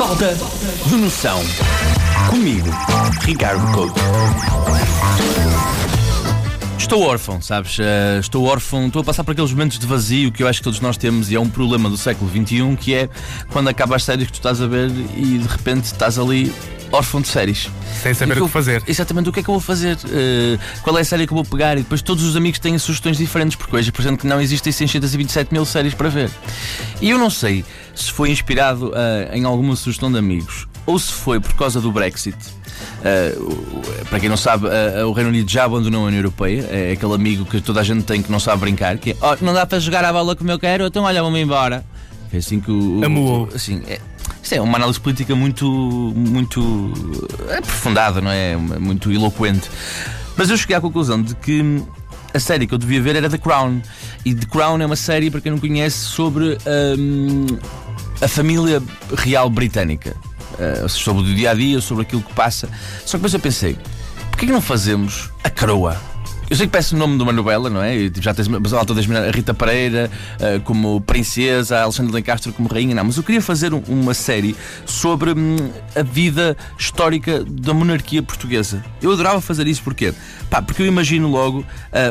Falta de noção. Comigo, Ricardo Couto. Estou órfão, sabes? Uh, estou órfão, estou a passar por aqueles momentos de vazio que eu acho que todos nós temos e é um problema do século XXI que é quando acaba as séries que tu estás a ver e de repente estás ali órfão de séries. Sem saber o que fazer. Exatamente, o que é que eu vou fazer? Uh, qual é a série que eu vou pegar? E depois todos os amigos têm sugestões diferentes, porque hoje, por exemplo, que não existem 627 mil séries para ver. E eu não sei se foi inspirado uh, em alguma sugestão de amigos ou se foi por causa do Brexit. Uh, para quem não sabe, uh, o Reino Unido já abandonou a União Europeia. É aquele amigo que toda a gente tem que não sabe brincar. Que é, oh, não dá para jogar a bola como eu quero, então olha, vamos embora. É assim que o. Amuou. Assim, é, é uma análise política muito, muito aprofundada, não é? Muito eloquente. Mas eu cheguei à conclusão de que a série que eu devia ver era The Crown. E The Crown é uma série, para quem não conhece, sobre um, a família real britânica. Uh, sobre o dia a dia, sobre aquilo que passa. Só que depois eu pensei, porquê que não fazemos a coroa? Eu sei que peço o nome de uma novela, não é? Tipo, já tens a Rita Pereira uh, como princesa, a Alexandre Lencastre como rainha, não. Mas eu queria fazer um, uma série sobre hum, a vida histórica da monarquia portuguesa. Eu adorava fazer isso porquê? Pá, porque eu imagino logo uh,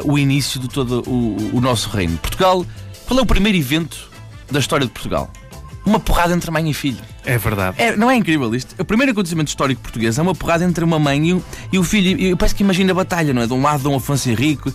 o início de todo o, o nosso reino. Portugal, qual é o primeiro evento da história de Portugal? Uma porrada entre mãe e filho. É verdade. É, não é incrível isto? O primeiro acontecimento histórico português é uma porrada entre uma mãe e o, e o filho. Eu parece que imagina a batalha, não é? De um lado, Dom Afonso Henrique,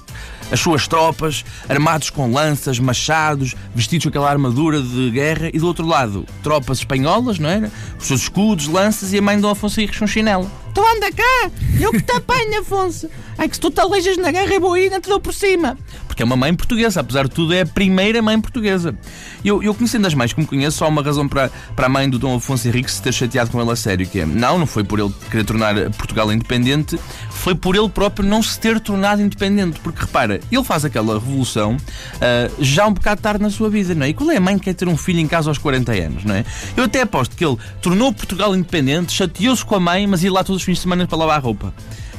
as suas tropas, armados com lanças, machados, vestidos com aquela armadura de guerra, e do outro lado, tropas espanholas, não é? Os seus escudos, lanças, e a mãe de Dom Afonso Henrique com chinelo. Tu anda cá! Eu que te apanho, Afonso! Ai que se tu te aleijas na guerra, eu vou ir, te dou por cima! Porque é uma mãe portuguesa, apesar de tudo, é a primeira mãe portuguesa. Eu, eu conhecendo as mães que me conheço, só há uma razão para, para a mãe do Dom Afonso Henrique se ter chateado com ele a sério, que é, não, não foi por ele querer tornar Portugal independente, foi por ele próprio não se ter tornado independente. Porque repara, ele faz aquela revolução uh, já um bocado tarde na sua vida, não é? E qual é a mãe que quer ter um filho em casa aos 40 anos, não é? Eu até aposto que ele tornou Portugal independente, chateou-se com a mãe, mas ia lá todos os fins de semana para lavar a roupa.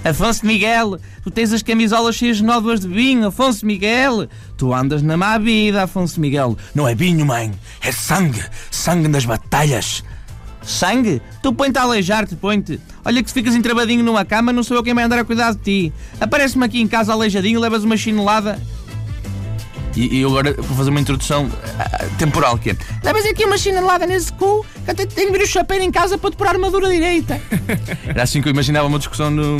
Afonso Miguel, tu tens as camisolas cheias de nódoas de vinho, Afonso Miguel. Tu andas na má vida, Afonso Miguel. Não é vinho, mãe, é sangue, sangue das batalhas. Sangue? Tu põe-te a aleijar-te, põe-te. Olha que se ficas entrabadinho numa cama, não sou eu quem vai andar a cuidar de ti. Aparece-me aqui em casa aleijadinho, levas uma chinelada. E, e agora vou fazer uma introdução uh, temporal que é. Levas aqui uma chinelada nesse cu, que até tenho que vir o chapeiro em casa para te pôr a armadura direita. Era assim que eu imaginava uma discussão no,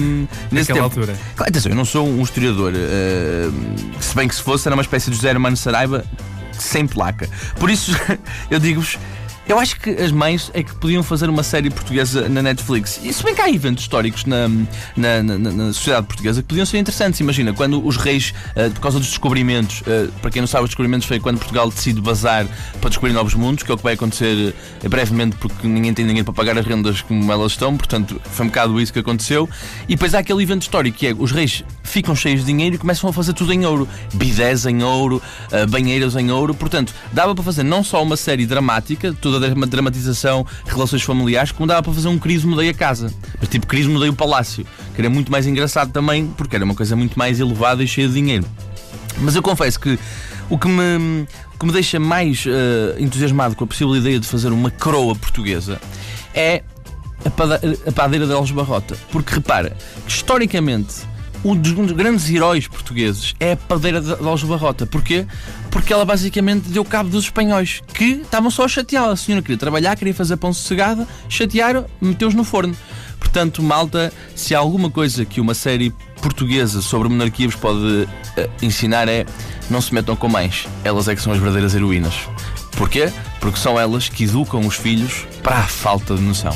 nesse Naquela tempo. altura. Claro, atenção, eu não sou um historiador. Uh, se bem que se fosse, era uma espécie de José Hermano Saraiva sem placa. Por isso, eu digo-vos eu acho que as mães é que podiam fazer uma série portuguesa na Netflix. E se bem que há eventos históricos na, na, na, na sociedade portuguesa que podiam ser interessantes. Imagina, quando os reis, uh, por causa dos descobrimentos, uh, para quem não sabe, os descobrimentos foi quando Portugal decide bazar para descobrir novos mundos, que é o que vai acontecer uh, brevemente, porque ninguém tem dinheiro para pagar as rendas como elas estão, portanto, foi um bocado isso que aconteceu. E depois há aquele evento histórico que é os reis ficam cheios de dinheiro e começam a fazer tudo em ouro. Bidés em ouro, banheiros em ouro. Portanto, dava para fazer não só uma série dramática, toda toda a dramatização, relações familiares, como dava para fazer um Cris Mudei a Casa. Mas tipo, Cris Mudei o Palácio, que era muito mais engraçado também, porque era uma coisa muito mais elevada e cheia de dinheiro. Mas eu confesso que o que me, o que me deixa mais uh, entusiasmado com a possível ideia de fazer uma coroa portuguesa é a, padeira de Alves Barrota. Porque repara, historicamente um dos grandes heróis portugueses é a padeira de Alves Barrota. Porquê? Porque ela basicamente deu cabo dos espanhóis que estavam só a chateá-la. A senhora queria trabalhar, queria fazer pão sossegada, chatearam, meteu-os no forno. Portanto, malta, se há alguma coisa que uma série portuguesa sobre monarquia vos pode uh, ensinar é não se metam com mães. Elas é que são as verdadeiras heroínas. Porquê? Porque são elas que educam os filhos para a falta de noção.